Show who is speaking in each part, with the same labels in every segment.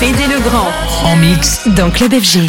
Speaker 1: Fédé Legrand en mix dans Club FG.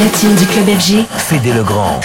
Speaker 2: Platine du club FG,
Speaker 3: Fédé Legrand.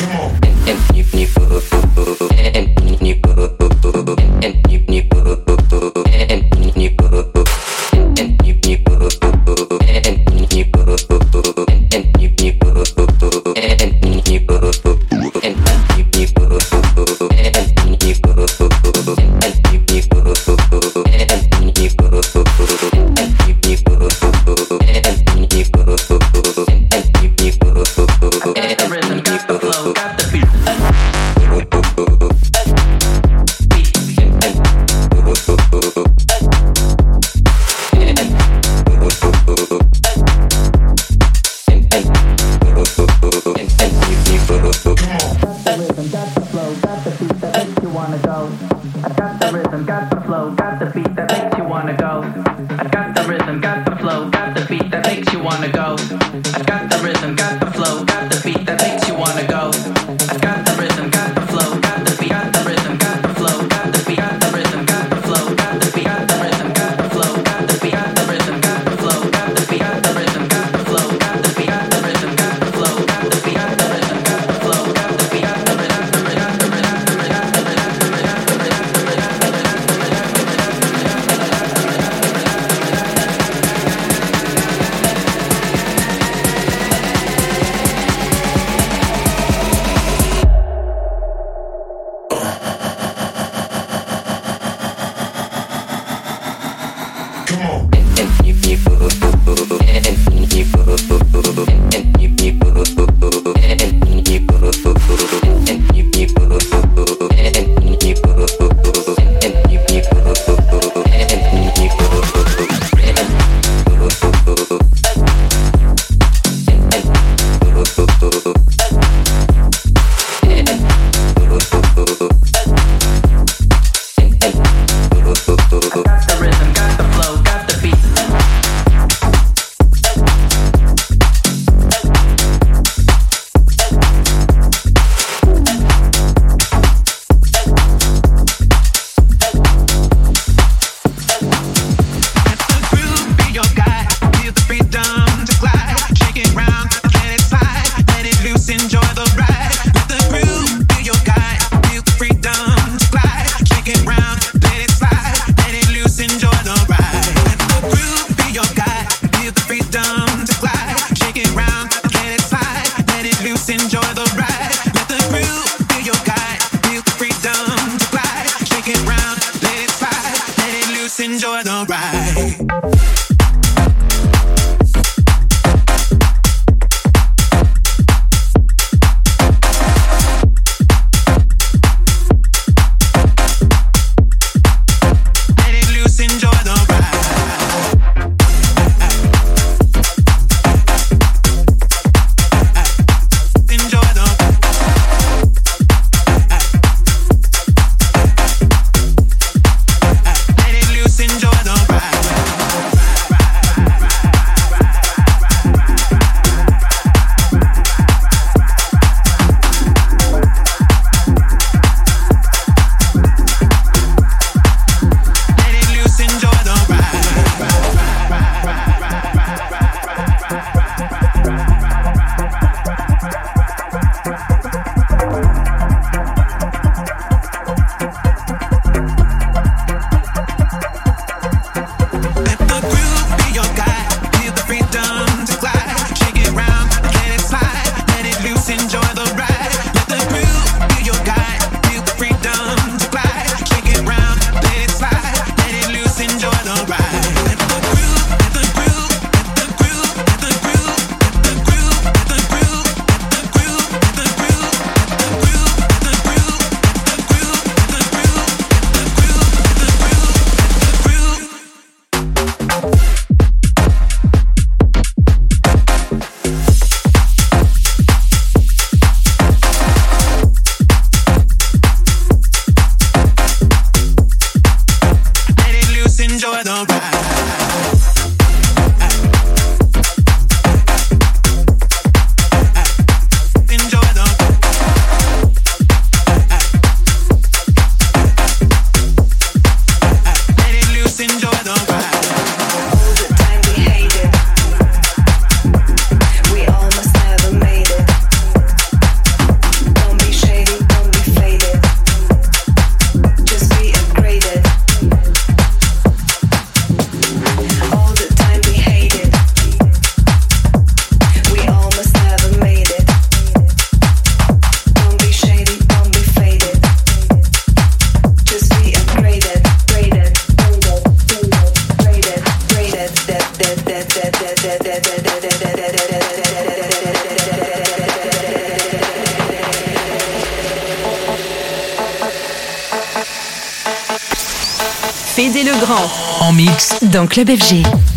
Speaker 2: Club FG.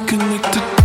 Speaker 4: reconnected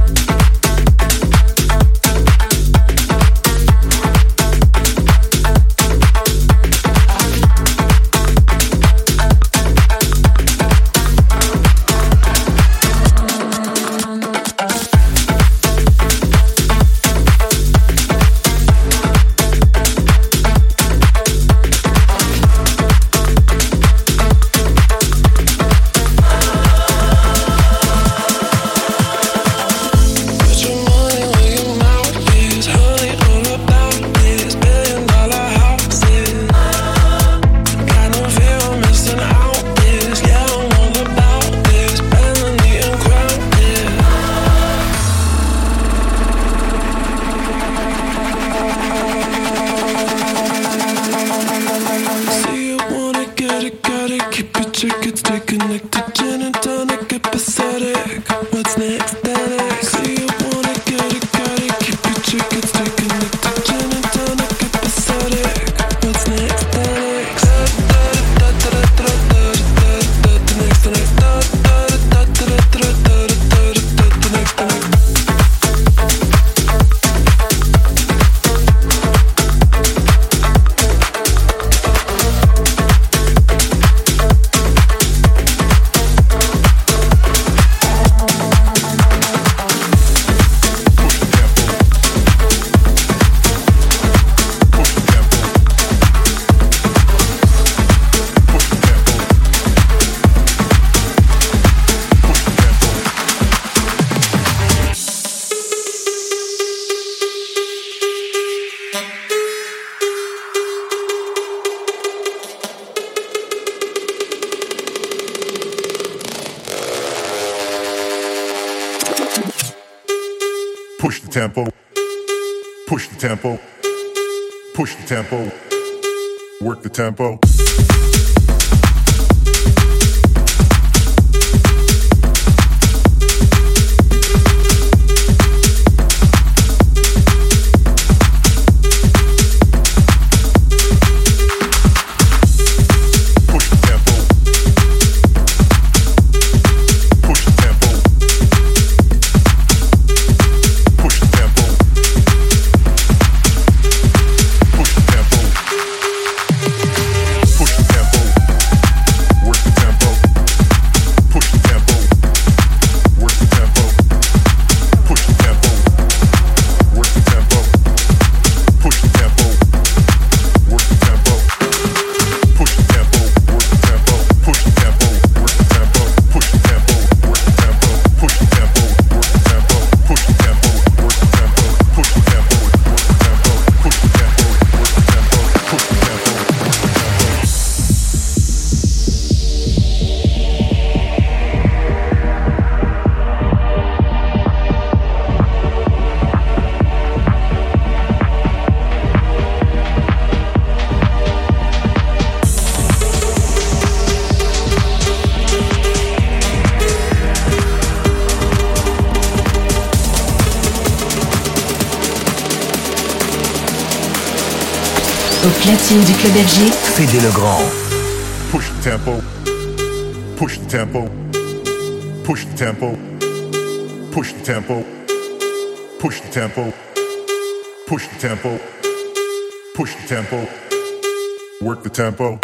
Speaker 5: Push the tempo. Push the tempo. Push the tempo. Work the tempo. du club FG. Fédé le Grand. Push the tempo. Push the tempo. Push the tempo. Push the tempo. Push the tempo. Push the tempo. Push the tempo. Work the tempo.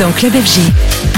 Speaker 5: Dans Club FG.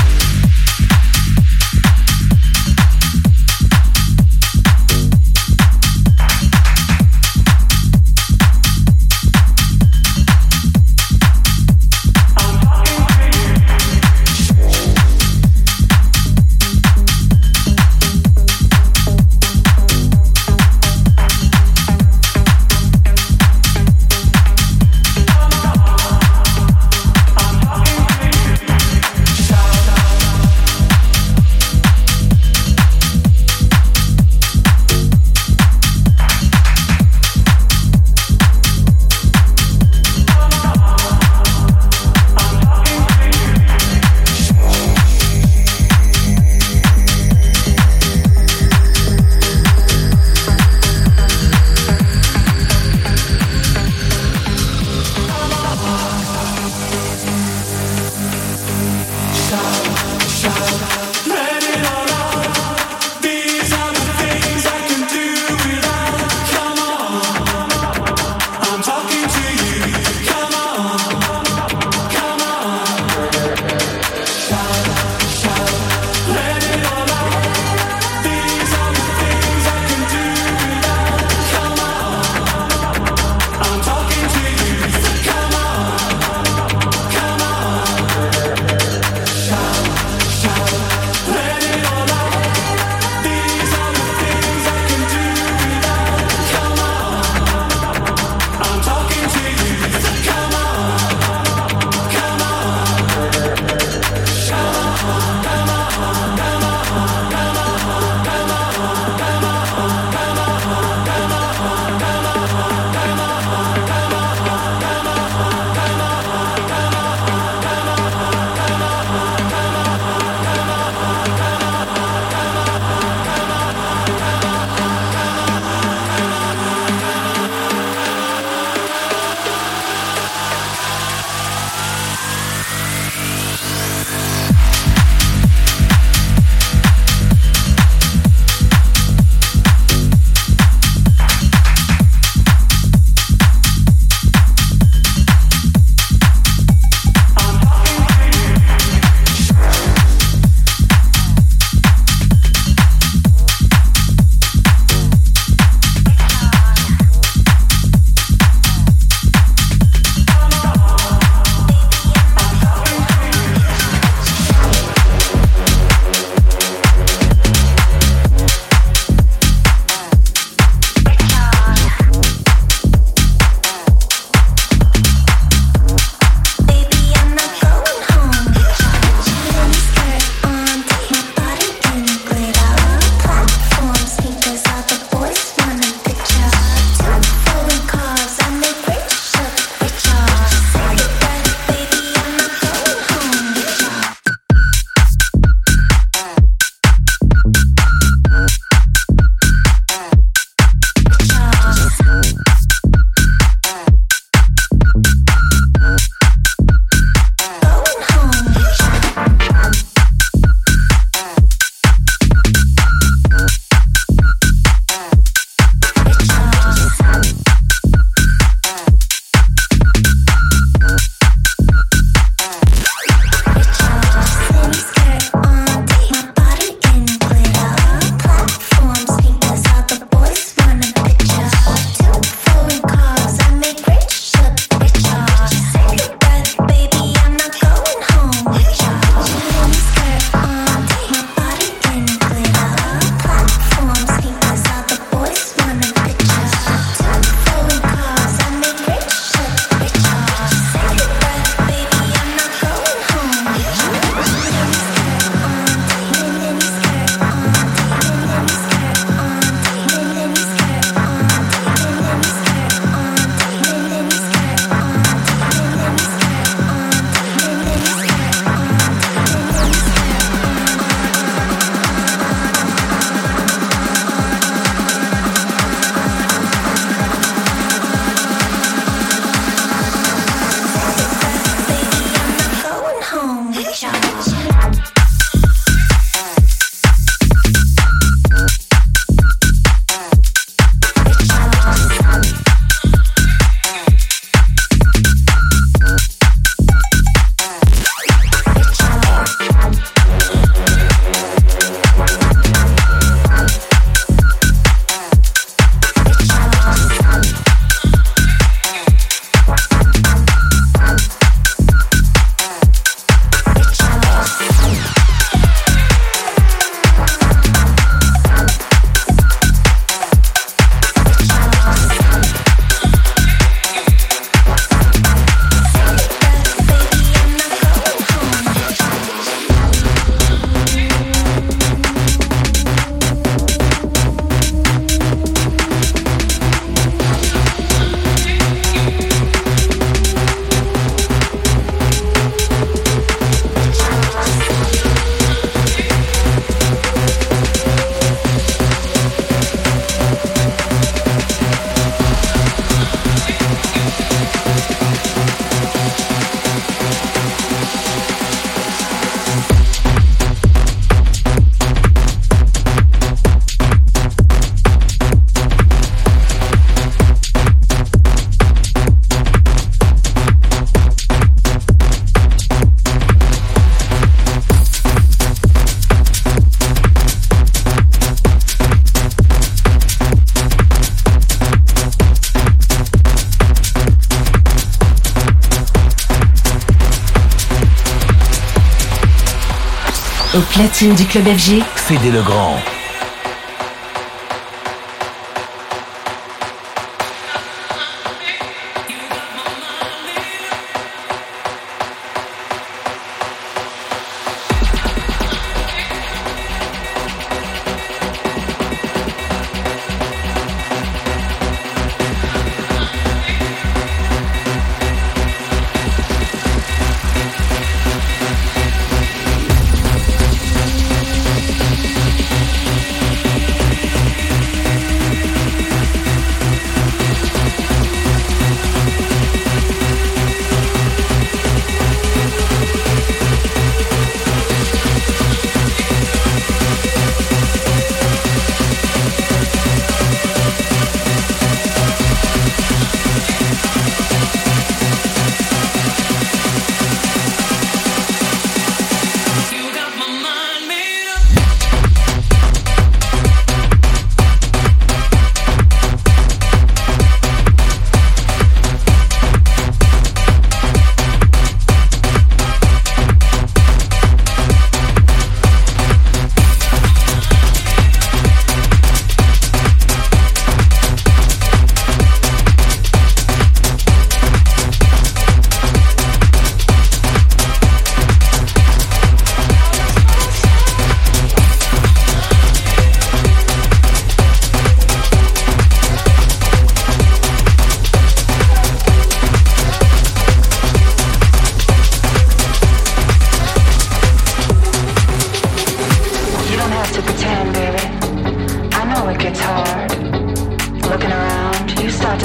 Speaker 2: Au platine du Club FG,
Speaker 3: Fédé Legrand.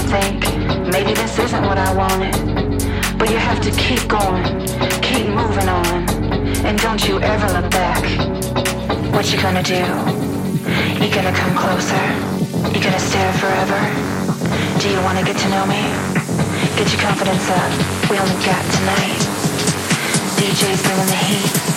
Speaker 5: think, maybe this isn't what I wanted. But
Speaker 6: you have to keep going, keep moving on, and don't you ever look back. What you gonna do? You gonna come closer? You gonna stare forever? Do you wanna get to know me? Get your confidence up,
Speaker 7: we only got tonight. DJ's bringing the
Speaker 2: heat.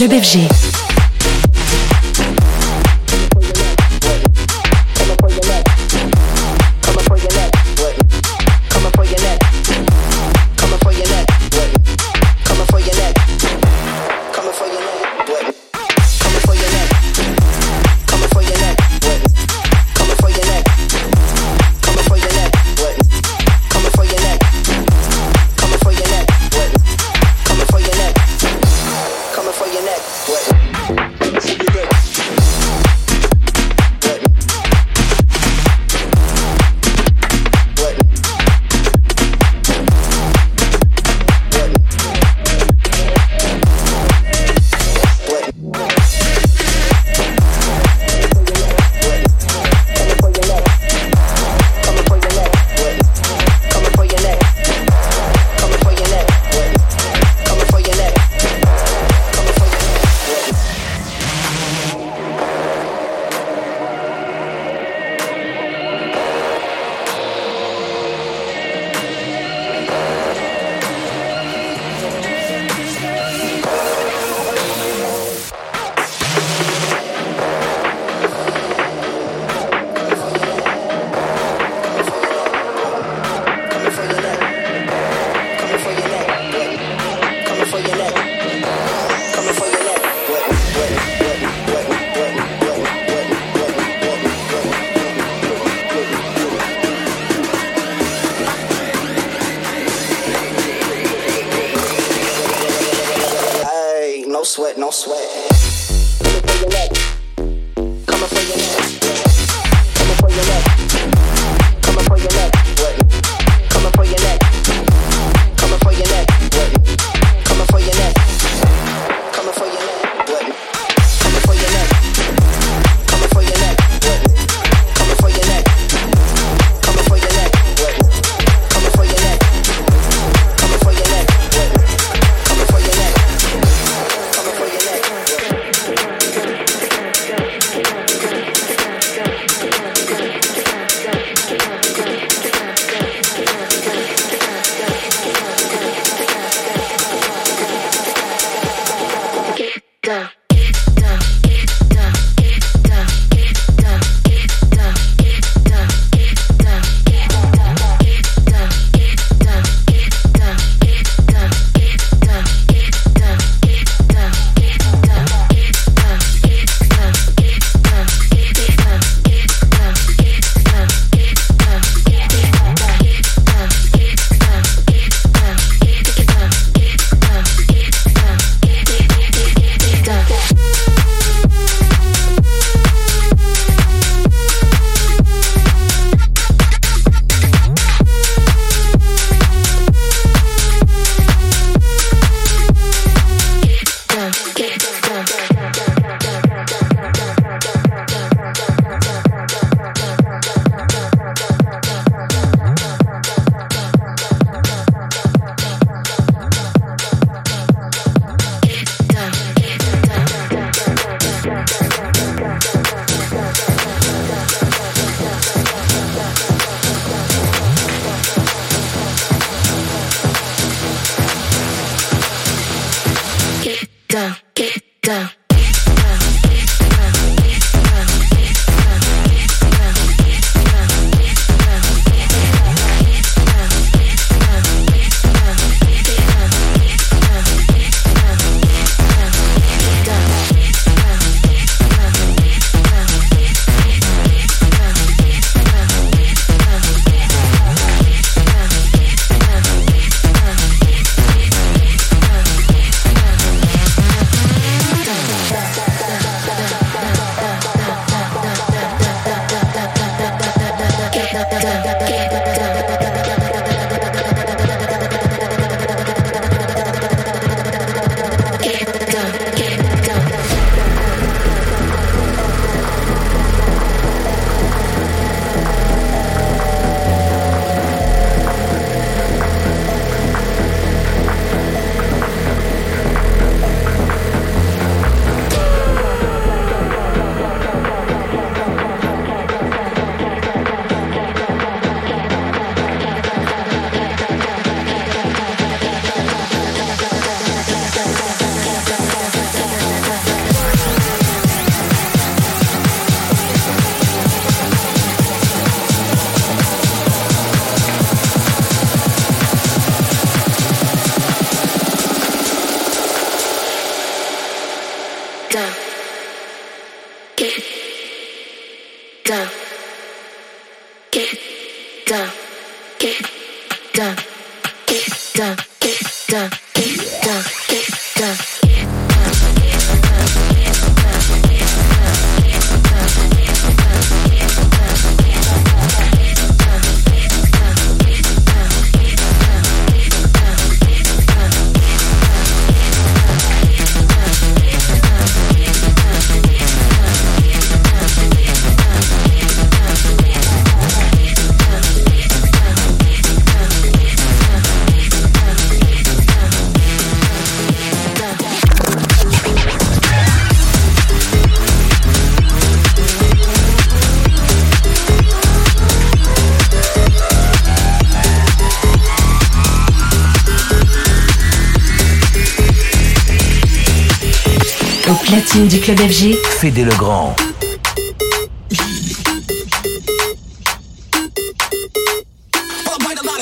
Speaker 2: Club FG. du Club FG.
Speaker 3: Fédé
Speaker 8: le Grand.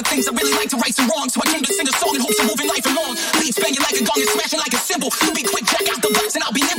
Speaker 8: things I really like to right some wrongs. So I came to sing a song in hopes of moving life along. Beats banging like a gong and smashing like a cymbal. You be quick, jack out the box, and I'll be.